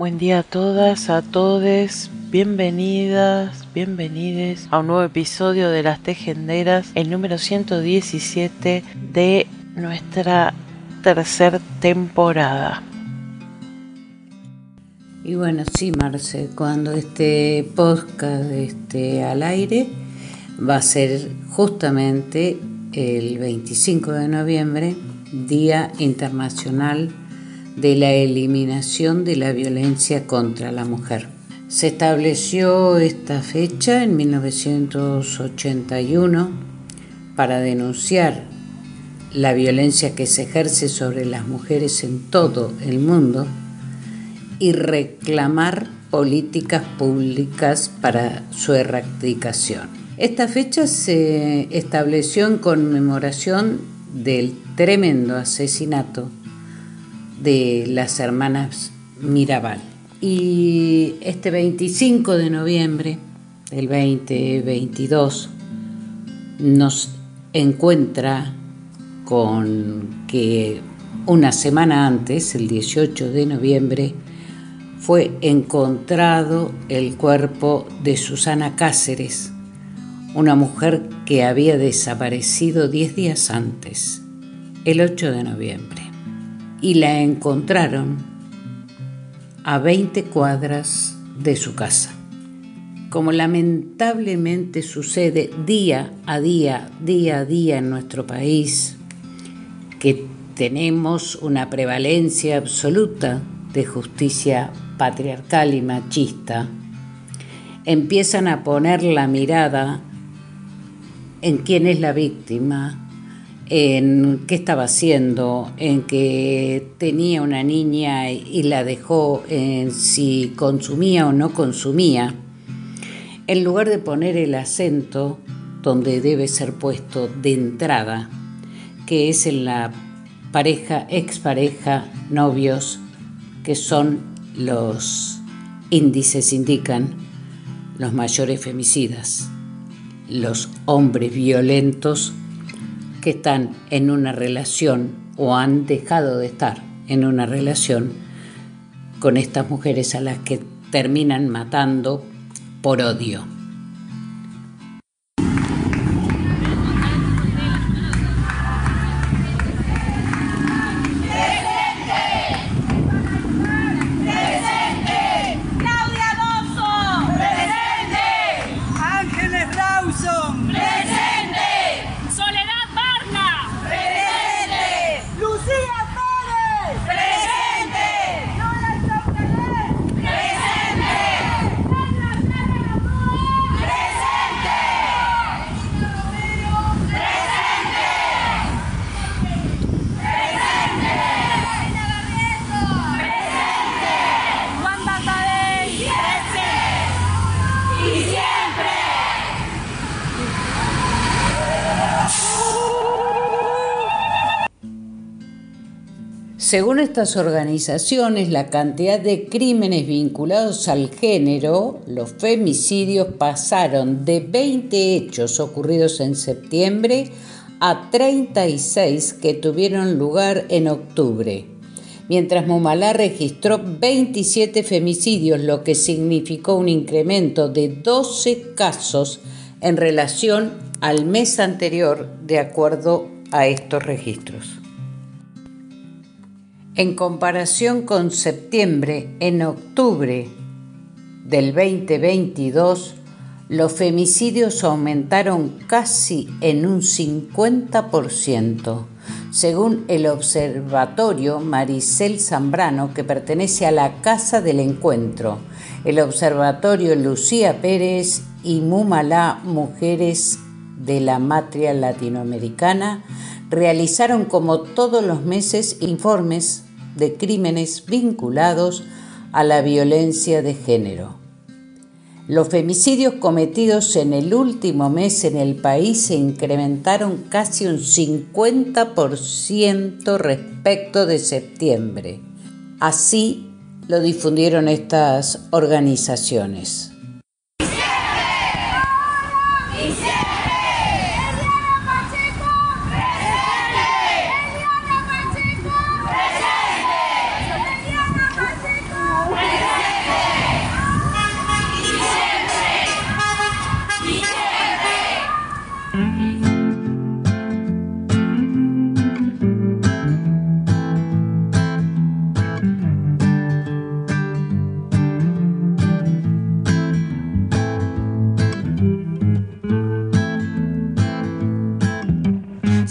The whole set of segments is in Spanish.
Buen día a todas, a todos, bienvenidas, bienvenides a un nuevo episodio de Las Tejenderas, el número 117 de nuestra tercera temporada. Y bueno, sí, Marce, cuando este podcast esté al aire, va a ser justamente el 25 de noviembre, Día Internacional de la Eliminación de la Violencia contra la Mujer. Se estableció esta fecha en 1981 para denunciar la violencia que se ejerce sobre las mujeres en todo el mundo y reclamar políticas públicas para su erradicación. Esta fecha se estableció en conmemoración del tremendo asesinato de las hermanas Mirabal. Y este 25 de noviembre del 2022 nos encuentra con que una semana antes, el 18 de noviembre, fue encontrado el cuerpo de Susana Cáceres, una mujer que había desaparecido 10 días antes, el 8 de noviembre, y la encontraron a 20 cuadras de su casa. Como lamentablemente sucede día a día, día a día en nuestro país, que tenemos una prevalencia absoluta de justicia patriarcal y machista, empiezan a poner la mirada en quién es la víctima, en qué estaba haciendo, en que tenía una niña y la dejó, en si consumía o no consumía, en lugar de poner el acento donde debe ser puesto de entrada, que es en la pareja, expareja, novios, que son los índices indican los mayores femicidas, los hombres violentos que están en una relación o han dejado de estar en una relación con estas mujeres a las que terminan matando por odio. Según estas organizaciones, la cantidad de crímenes vinculados al género, los femicidios, pasaron de 20 hechos ocurridos en septiembre a 36 que tuvieron lugar en octubre, mientras Mumalá registró 27 femicidios, lo que significó un incremento de 12 casos en relación al mes anterior, de acuerdo a estos registros. En comparación con septiembre, en octubre del 2022 los femicidios aumentaron casi en un 50%, según el observatorio Maricel Zambrano, que pertenece a la Casa del Encuentro, el observatorio Lucía Pérez y Mumalá Mujeres de la Matria Latinoamericana realizaron como todos los meses informes de crímenes vinculados a la violencia de género. Los femicidios cometidos en el último mes en el país se incrementaron casi un 50% respecto de septiembre. Así lo difundieron estas organizaciones.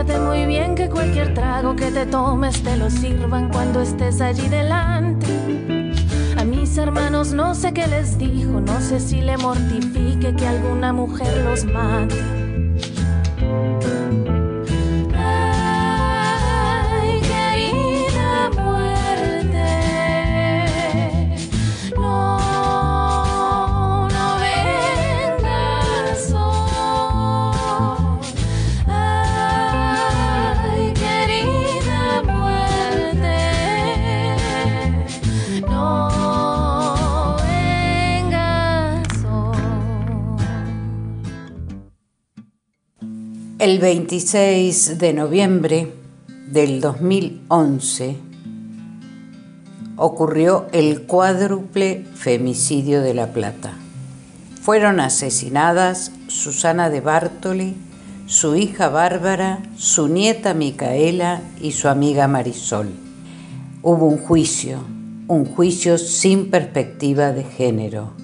Fíjate muy bien que cualquier trago que te tomes te lo sirvan cuando estés allí delante. A mis hermanos no sé qué les dijo, no sé si le mortifique que alguna mujer los mate. El 26 de noviembre del 2011 ocurrió el cuádruple femicidio de La Plata. Fueron asesinadas Susana de Bartoli, su hija Bárbara, su nieta Micaela y su amiga Marisol. Hubo un juicio, un juicio sin perspectiva de género,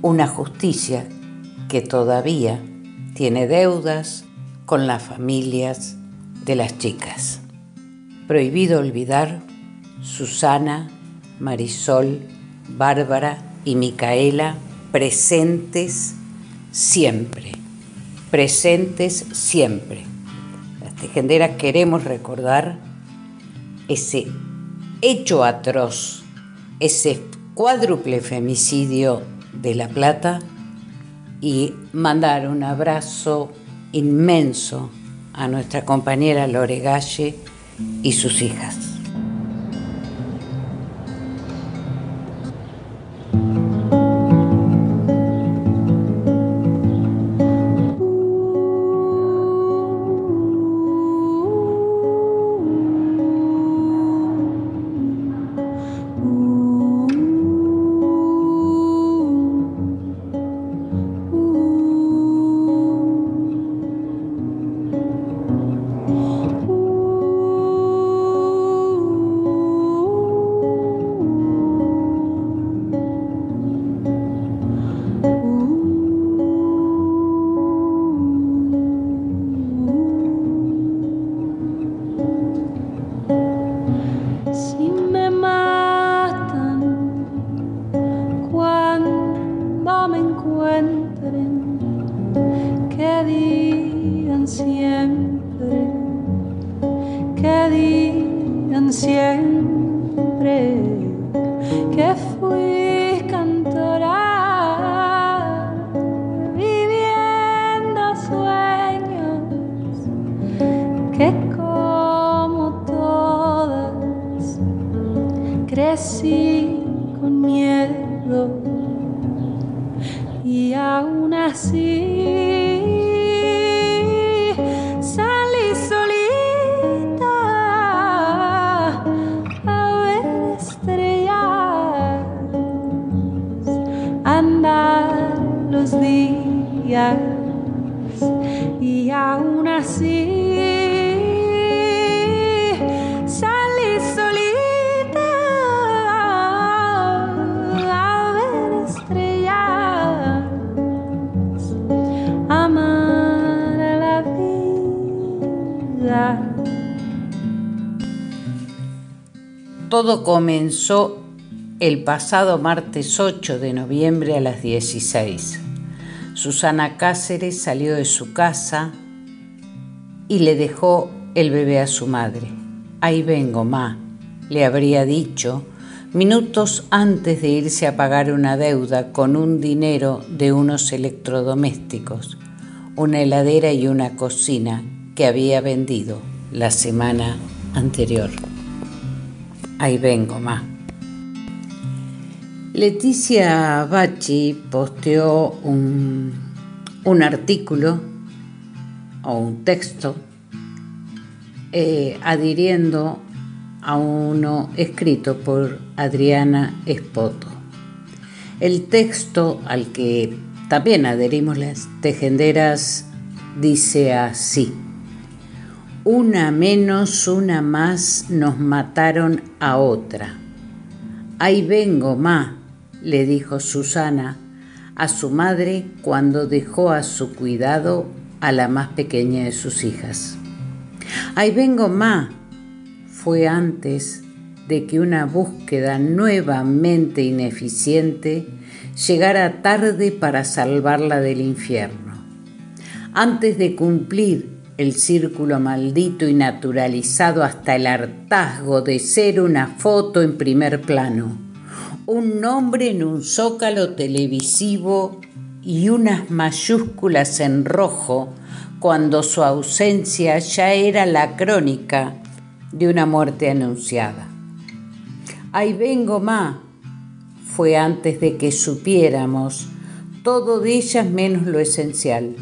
una justicia que todavía tiene deudas, con las familias de las chicas. Prohibido olvidar Susana, Marisol, Bárbara y Micaela presentes siempre, presentes siempre. Las tejenderas queremos recordar ese hecho atroz, ese cuádruple femicidio de La Plata y mandar un abrazo inmenso a nuestra compañera Lore Galle y sus hijas. Crecí con miedo. Y aún así comenzó el pasado martes 8 de noviembre a las 16 Susana Cáceres salió de su casa y le dejó el bebé a su madre. Ahí vengo, ma, le habría dicho minutos antes de irse a pagar una deuda con un dinero de unos electrodomésticos, una heladera y una cocina que había vendido la semana anterior. Ahí vengo, ma. Leticia Bachi posteó un, artículo o un texto eh, adhiriendo a uno escrito por Adriana Espoto. El texto al que también adherimos las tejenderas dice así. Una menos, una más, nos mataron a otra. Ahí vengo, ma, le dijo Susana a su madre cuando dejó a su cuidado a la más pequeña de sus hijas. Ahí vengo, ma, fue antes de que una búsqueda nuevamente ineficiente llegara tarde para salvarla del infierno. Antes de cumplir el círculo maldito y naturalizado hasta el hartazgo de ser una foto en primer plano un nombre en un zócalo televisivo y unas mayúsculas en rojo cuando su ausencia ya era la crónica de una muerte anunciada. Ahí vengo, ma, fue antes de que supiéramos todo de ellas menos lo esencial.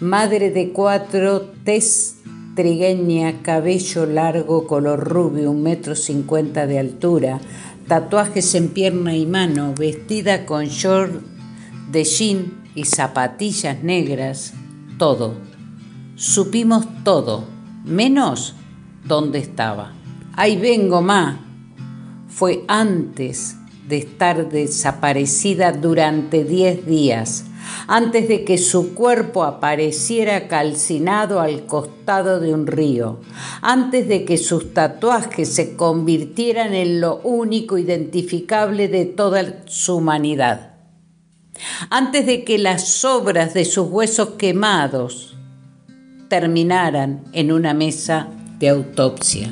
Madre de cuatro, tez trigueña, cabello largo, color rubio, un metro cincuenta de altura, tatuajes en pierna y mano, vestida con short de jean y zapatillas negras, todo. Supimos todo, menos dónde estaba. Ahí vengo, ma. Fue antes de estar desaparecida durante diez días antes de que su cuerpo apareciera calcinado al costado de un río, antes de que sus tatuajes se convirtieran en lo único identificable de toda su humanidad, antes de que las sobras de sus huesos quemados terminaran en una mesa de autopsia,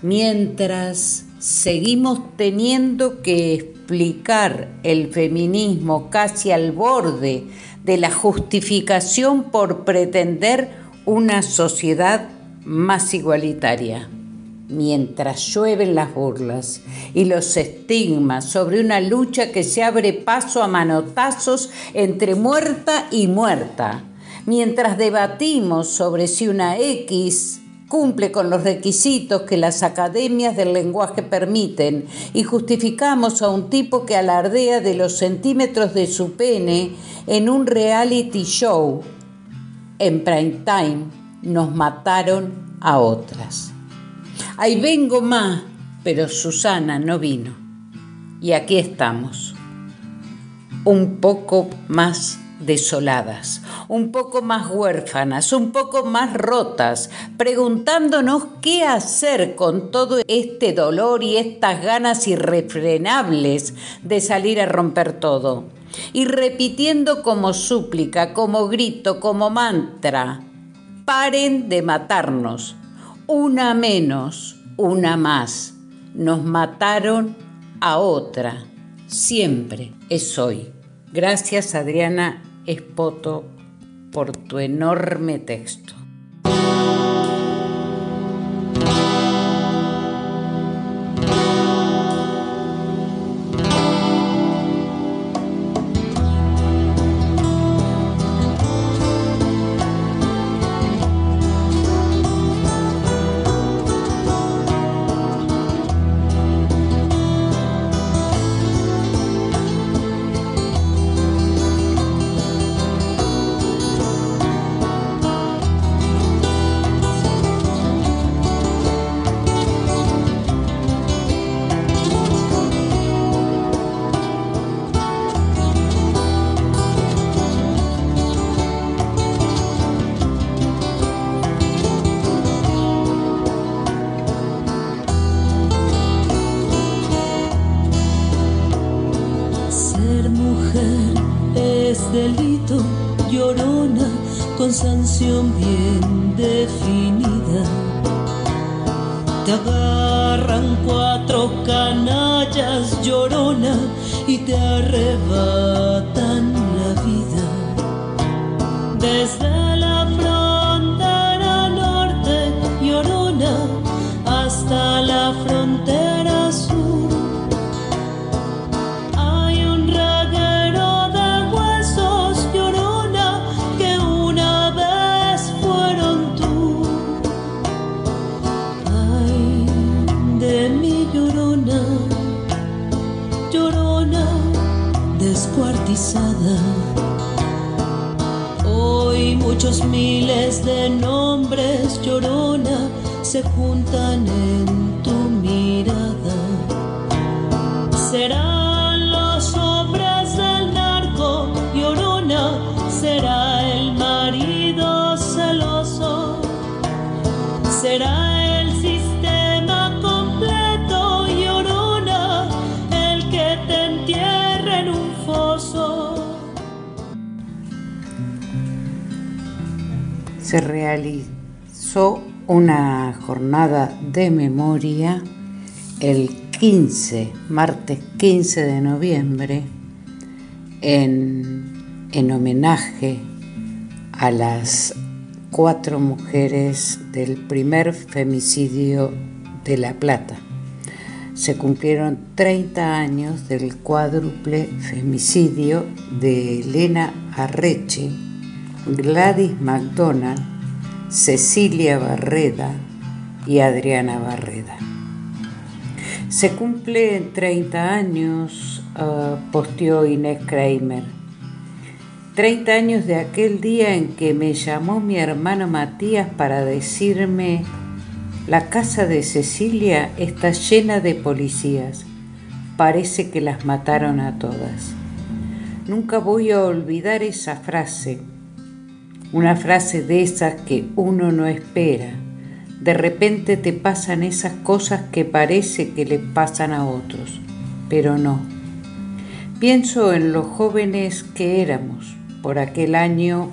mientras seguimos teniendo que explicar el feminismo casi al borde de la justificación por pretender una sociedad más igualitaria. Mientras llueven las burlas y los estigmas sobre una lucha que se abre paso a manotazos entre muerta y muerta, mientras debatimos sobre si una X cumple con los requisitos que las academias del lenguaje permiten y justificamos a un tipo que alardea de los centímetros de su pene en un reality show. En prime time nos mataron a otras. Ahí vengo más, pero Susana no vino. Y aquí estamos, un poco más desoladas, un poco más huérfanas, un poco más rotas, preguntándonos qué hacer con todo este dolor y estas ganas irrefrenables de salir a romper todo. Y repitiendo como súplica, como grito, como mantra, Paren de matarnos. Una menos, una más. Nos mataron a otra. Siempre es hoy. Gracias Adriana Espoto por tu enorme texto. Sanción bien definida. Te agarran cuatro canallas, llorona, y te arrebatan la vida. Desde en tu mirada serán los hombres del narco, llorona, será el marido celoso, será el sistema completo, llorona, el que te entierre en un foso. se realizó una jornada de memoria el 15, martes 15 de noviembre, en, en homenaje a las cuatro mujeres del primer femicidio de La Plata. Se cumplieron 30 años del cuádruple femicidio de Elena Arreche, Gladys McDonald, Cecilia Barreda y Adriana Barreda. Se cumplen 30 años, uh, posteó Inés Kramer. 30 años de aquel día en que me llamó mi hermano Matías para decirme, la casa de Cecilia está llena de policías, parece que las mataron a todas. Nunca voy a olvidar esa frase, una frase de esas que uno no espera. De repente te pasan esas cosas que parece que le pasan a otros, pero no. Pienso en los jóvenes que éramos por aquel año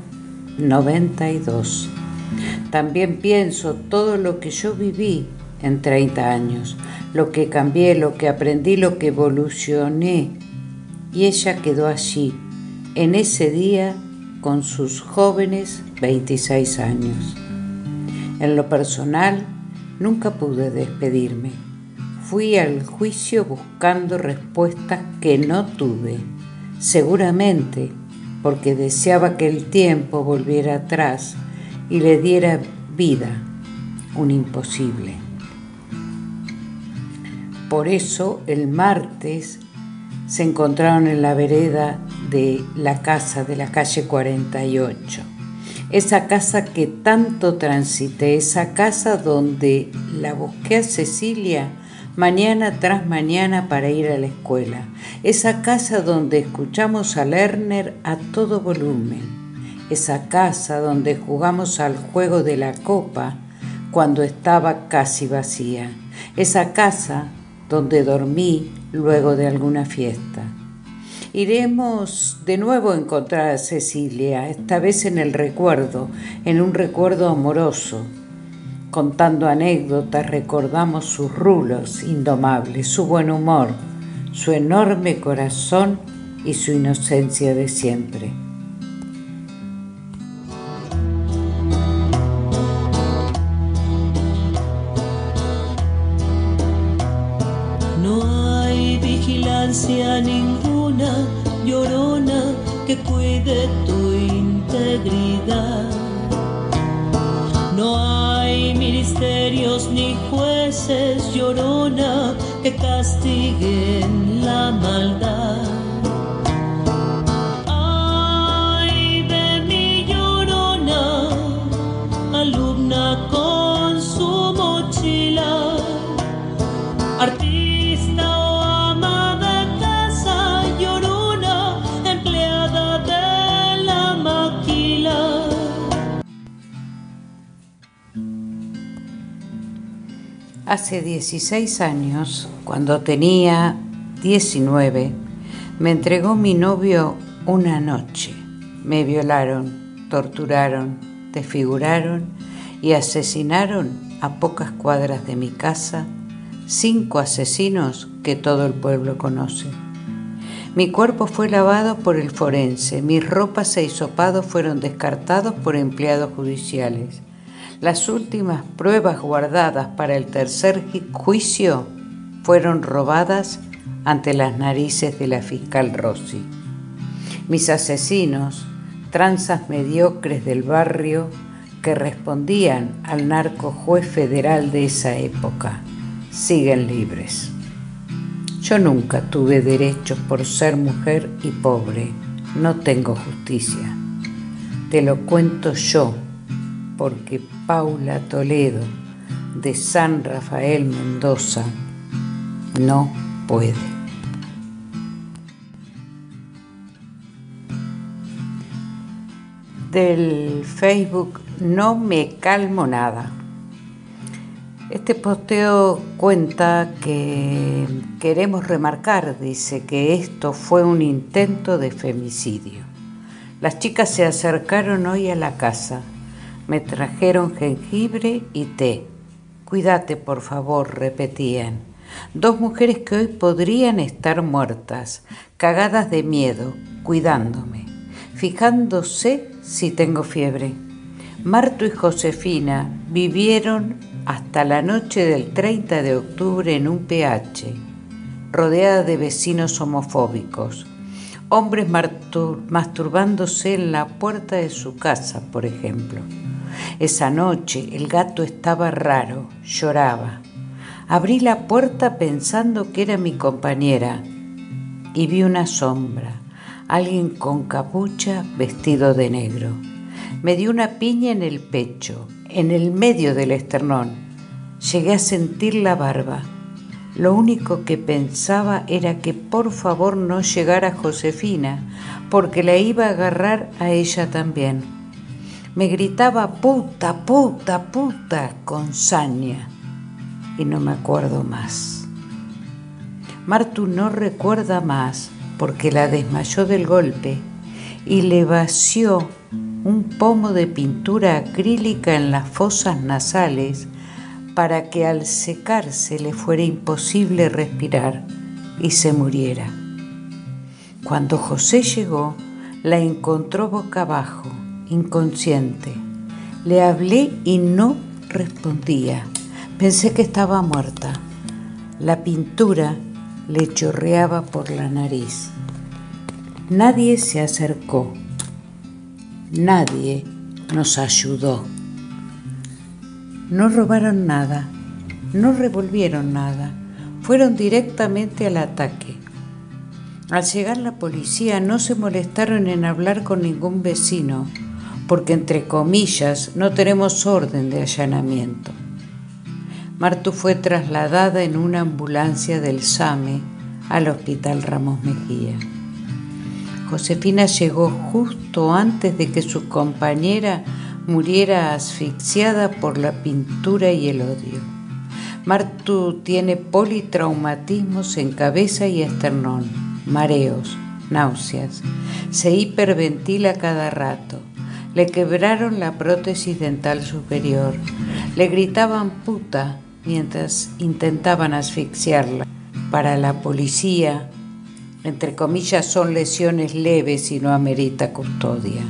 92. También pienso todo lo que yo viví en 30 años, lo que cambié, lo que aprendí, lo que evolucioné. Y ella quedó allí, en ese día, con sus jóvenes 26 años. En lo personal, nunca pude despedirme. Fui al juicio buscando respuestas que no tuve, seguramente porque deseaba que el tiempo volviera atrás y le diera vida, un imposible. Por eso el martes se encontraron en la vereda de la casa de la calle 48. Esa casa que tanto transité, esa casa donde la busqué a Cecilia mañana tras mañana para ir a la escuela. Esa casa donde escuchamos a Lerner a todo volumen. Esa casa donde jugamos al juego de la copa cuando estaba casi vacía. Esa casa donde dormí luego de alguna fiesta. Iremos de nuevo a encontrar a Cecilia, esta vez en el recuerdo, en un recuerdo amoroso. Contando anécdotas recordamos sus rulos indomables, su buen humor, su enorme corazón y su inocencia de siempre. Cuide tu integridad. No hay ministerios ni jueces, llorona, que castiguen la maldad. Hace 16 años, cuando tenía 19, me entregó mi novio una noche. Me violaron, torturaron, desfiguraron y asesinaron a pocas cuadras de mi casa cinco asesinos que todo el pueblo conoce. Mi cuerpo fue lavado por el forense, mis ropas e hisopados fueron descartados por empleados judiciales. Las últimas pruebas guardadas para el tercer ju- juicio fueron robadas ante las narices de la fiscal Rossi. Mis asesinos, tranzas mediocres del barrio que respondían al narco juez federal de esa época, siguen libres. Yo nunca tuve derechos por ser mujer y pobre. No tengo justicia. Te lo cuento yo, porque Paula Toledo, de San Rafael Mendoza, no puede. Del Facebook No me calmo nada. Este posteo cuenta que queremos remarcar, dice, que esto fue un intento de femicidio. Las chicas se acercaron hoy a la casa, me trajeron jengibre y té. Cuídate, por favor, repetían. Dos mujeres que hoy podrían estar muertas, cagadas de miedo, cuidándome, fijándose si tengo fiebre. Marto y Josefina vivieron hasta la noche del 30 de octubre en un PH, rodeada de vecinos homofóbicos, hombres masturbándose en la puerta de su casa, por ejemplo. Esa noche el gato estaba raro, lloraba. Abrí la puerta pensando que era mi compañera y vi una sombra, alguien con capucha vestido de negro. Me dio una piña en el pecho, en el medio del esternón. Llegué a sentir la barba. Lo único que pensaba era que por favor no llegara Josefina, porque la iba a agarrar a ella también. Me gritaba puta, puta, puta con saña y no me acuerdo más. Martu no recuerda más porque la desmayó del golpe y le vació un pomo de pintura acrílica en las fosas nasales para que al secarse le fuera imposible respirar y se muriera. Cuando José llegó, la encontró boca abajo, inconsciente. Le hablé y no respondía. Pensé que estaba muerta. La pintura le chorreaba por la nariz. Nadie se acercó. Nadie nos ayudó. No robaron nada, no revolvieron nada, fueron directamente al ataque. Al llegar la policía no se molestaron en hablar con ningún vecino, porque entre comillas no tenemos orden de allanamiento. Martu fue trasladada en una ambulancia del SAME al Hospital Ramos Mejía. Josefina llegó justo antes de que su compañera muriera asfixiada por la pintura y el odio. Martu tiene politraumatismos en cabeza y esternón, mareos, náuseas, se hiperventila cada rato, le quebraron la prótesis dental superior, le gritaban puta mientras intentaban asfixiarla. Para la policía, entre comillas, son lesiones leves y no amerita custodia.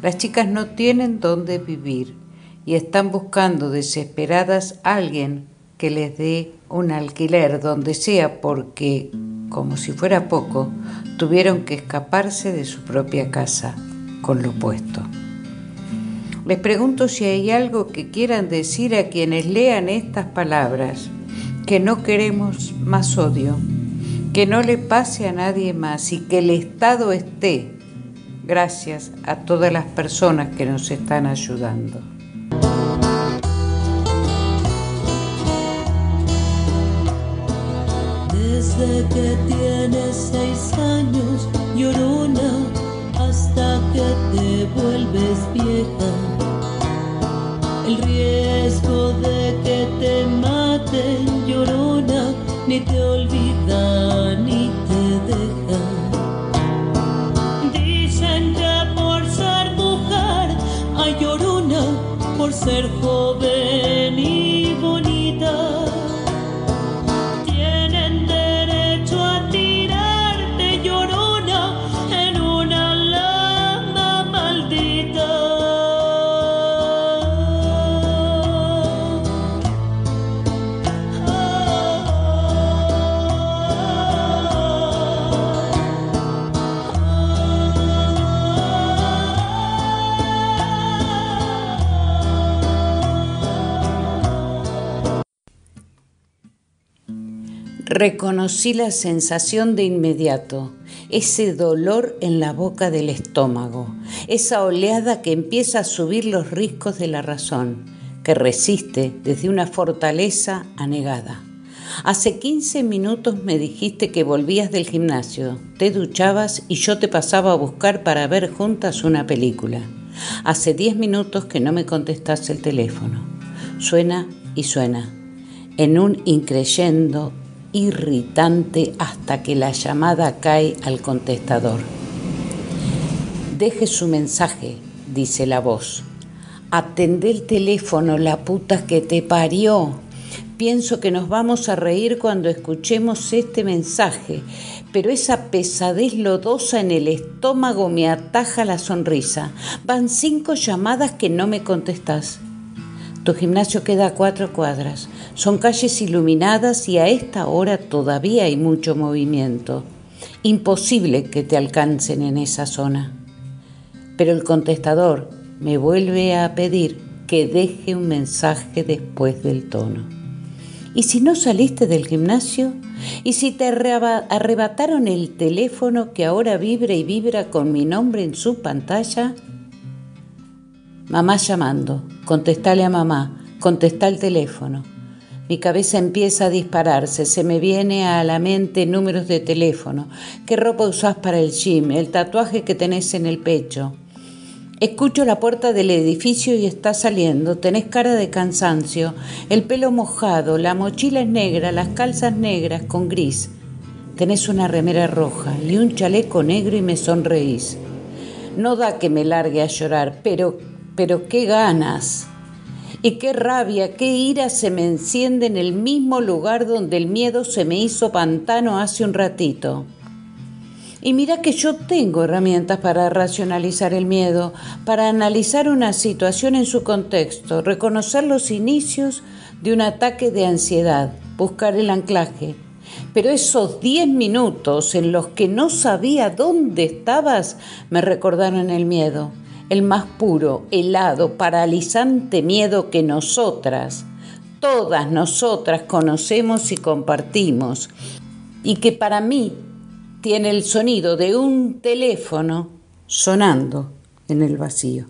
Las chicas no tienen dónde vivir y están buscando desesperadas a alguien que les dé un alquiler donde sea porque, como si fuera poco, tuvieron que escaparse de su propia casa con lo puesto. Les pregunto si hay algo que quieran decir a quienes lean estas palabras, que no queremos más odio, que no le pase a nadie más y que el Estado esté, gracias a todas las personas que nos están ayudando. Desde que tienes seis años, llorona, hasta que te vuelves vieja. El riesgo de que te maten, llorona, ni te olvida ni te deja. Dicen que por ser mujer, hay llorona, por ser joven y Reconocí la sensación de inmediato, ese dolor en la boca del estómago, esa oleada que empieza a subir los riscos de la razón, que resiste desde una fortaleza anegada. Hace 15 minutos me dijiste que volvías del gimnasio, te duchabas y yo te pasaba a buscar para ver juntas una película. Hace 10 minutos que no me contestas el teléfono. Suena y suena, en un increyendo irritante hasta que la llamada cae al contestador. Deje su mensaje, dice la voz. Atendé el teléfono, la puta que te parió. Pienso que nos vamos a reír cuando escuchemos este mensaje, pero esa pesadez lodosa en el estómago me ataja la sonrisa. Van cinco llamadas que no me contestás. Tu gimnasio queda a cuatro cuadras. Son calles iluminadas y a esta hora todavía hay mucho movimiento. Imposible que te alcancen en esa zona. Pero el contestador me vuelve a pedir que deje un mensaje después del tono. ¿Y si no saliste del gimnasio? ¿Y si te arrebataron el teléfono que ahora vibra y vibra con mi nombre en su pantalla? Mamá llamando, contestale a mamá, contesta el teléfono. Mi cabeza empieza a dispararse, se me viene a la mente números de teléfono, qué ropa usás para el gym, el tatuaje que tenés en el pecho. Escucho la puerta del edificio y está saliendo, tenés cara de cansancio, el pelo mojado, la mochila es negra, las calzas negras con gris. Tenés una remera roja y un chaleco negro y me sonreís. No da que me largue a llorar, pero pero qué ganas y qué rabia, qué ira se me enciende en el mismo lugar donde el miedo se me hizo pantano hace un ratito. Y mira que yo tengo herramientas para racionalizar el miedo, para analizar una situación en su contexto, reconocer los inicios de un ataque de ansiedad, buscar el anclaje. Pero esos diez minutos en los que no sabía dónde estabas me recordaron el miedo el más puro, helado, paralizante miedo que nosotras, todas nosotras conocemos y compartimos, y que para mí tiene el sonido de un teléfono sonando en el vacío.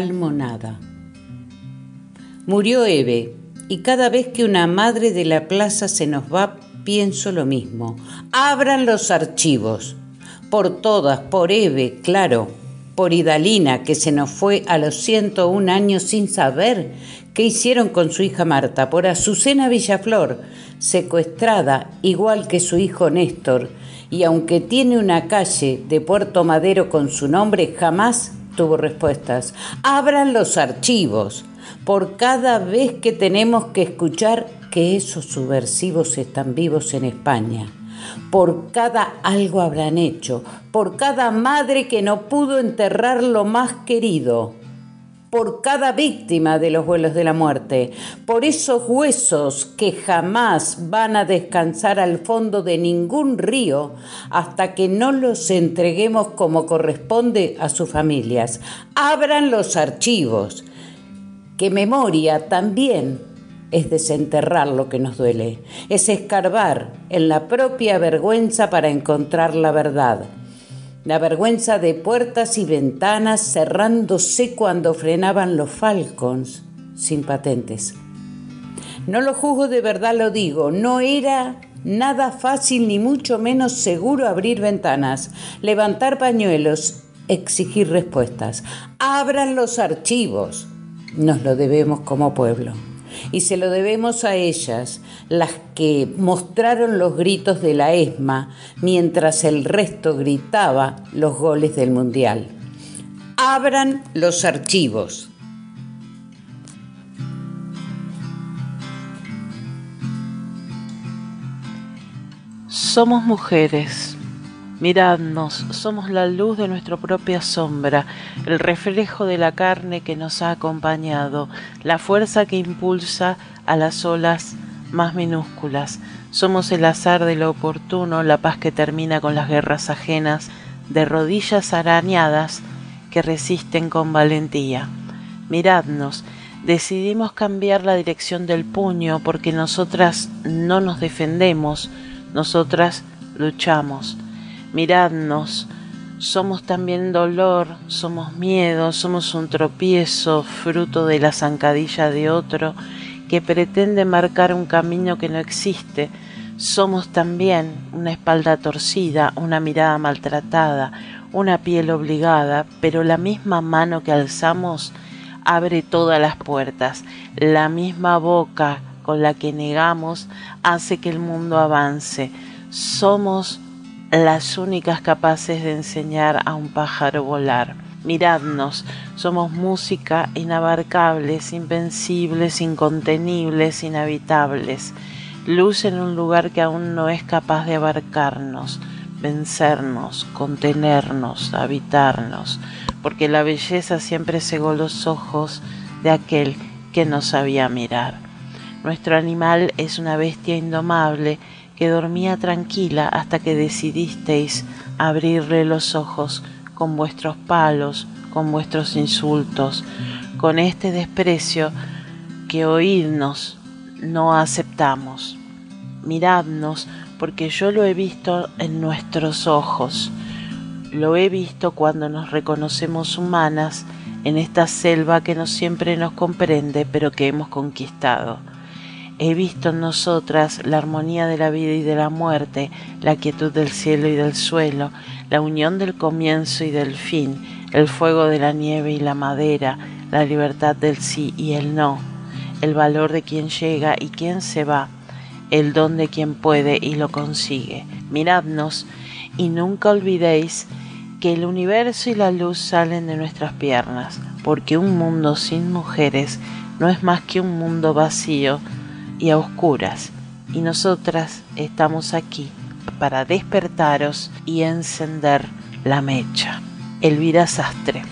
No me calmo nada. Murió Eve y cada vez que una madre de la plaza se nos va pienso lo mismo. Abran los archivos. Por todas, por Eve, claro, por Idalina, que se nos fue a los 101 años sin saber qué hicieron con su hija Marta, por Azucena Villaflor, secuestrada igual que su hijo Néstor, y aunque tiene una calle de Puerto Madero con su nombre, jamás tuvo respuestas. Abran los archivos por cada vez que tenemos que escuchar que esos subversivos están vivos en España. Por cada algo habrán hecho, por cada madre que no pudo enterrar lo más querido, por cada víctima de los vuelos de la muerte, por esos huesos que jamás van a descansar al fondo de ningún río hasta que no los entreguemos como corresponde a sus familias. Abran los archivos, que memoria también es desenterrar lo que nos duele, es escarbar en la propia vergüenza para encontrar la verdad. La vergüenza de puertas y ventanas cerrándose cuando frenaban los Falcons sin patentes. No lo juzgo de verdad, lo digo, no era nada fácil ni mucho menos seguro abrir ventanas, levantar pañuelos, exigir respuestas. Abran los archivos. Nos lo debemos como pueblo y se lo debemos a ellas, las que mostraron los gritos de la ESMA mientras el resto gritaba los goles del Mundial. Abran los archivos. Somos mujeres. Miradnos, somos la luz de nuestra propia sombra, el reflejo de la carne que nos ha acompañado, la fuerza que impulsa a las olas más minúsculas. Somos el azar de lo oportuno, la paz que termina con las guerras ajenas, de rodillas arañadas que resisten con valentía. Miradnos, decidimos cambiar la dirección del puño porque nosotras no nos defendemos, nosotras luchamos miradnos, somos también dolor, somos miedo, somos un tropiezo fruto de la zancadilla de otro que pretende marcar un camino que no existe. Somos también una espalda torcida, una mirada maltratada, una piel obligada, pero la misma mano que alzamos abre todas las puertas, la misma boca con la que negamos hace que el mundo avance. Somos las únicas capaces de enseñar a un pájaro volar. Miradnos, somos música inabarcables, invencibles, incontenibles, inhabitables. luz en un lugar que aún no es capaz de abarcarnos, vencernos, contenernos, habitarnos, porque la belleza siempre cegó los ojos de aquel que no sabía mirar. Nuestro animal es una bestia indomable que dormía tranquila hasta que decidisteis abrirle los ojos con vuestros palos, con vuestros insultos, con este desprecio que oídnos no aceptamos. Miradnos porque yo lo he visto en nuestros ojos. Lo he visto cuando nos reconocemos humanas en esta selva que no siempre nos comprende pero que hemos conquistado. He visto en nosotras la armonía de la vida y de la muerte, la quietud del cielo y del suelo, la unión del comienzo y del fin, el fuego de la nieve y la madera, la libertad del sí y el no, el valor de quien llega y quien se va, el don de quien puede y lo consigue. Miradnos y nunca olvidéis que el universo y la luz salen de nuestras piernas, porque un mundo sin mujeres no es más que un mundo vacío y a oscuras, y nosotras estamos aquí para despertaros y encender la mecha. Elvira Sastre.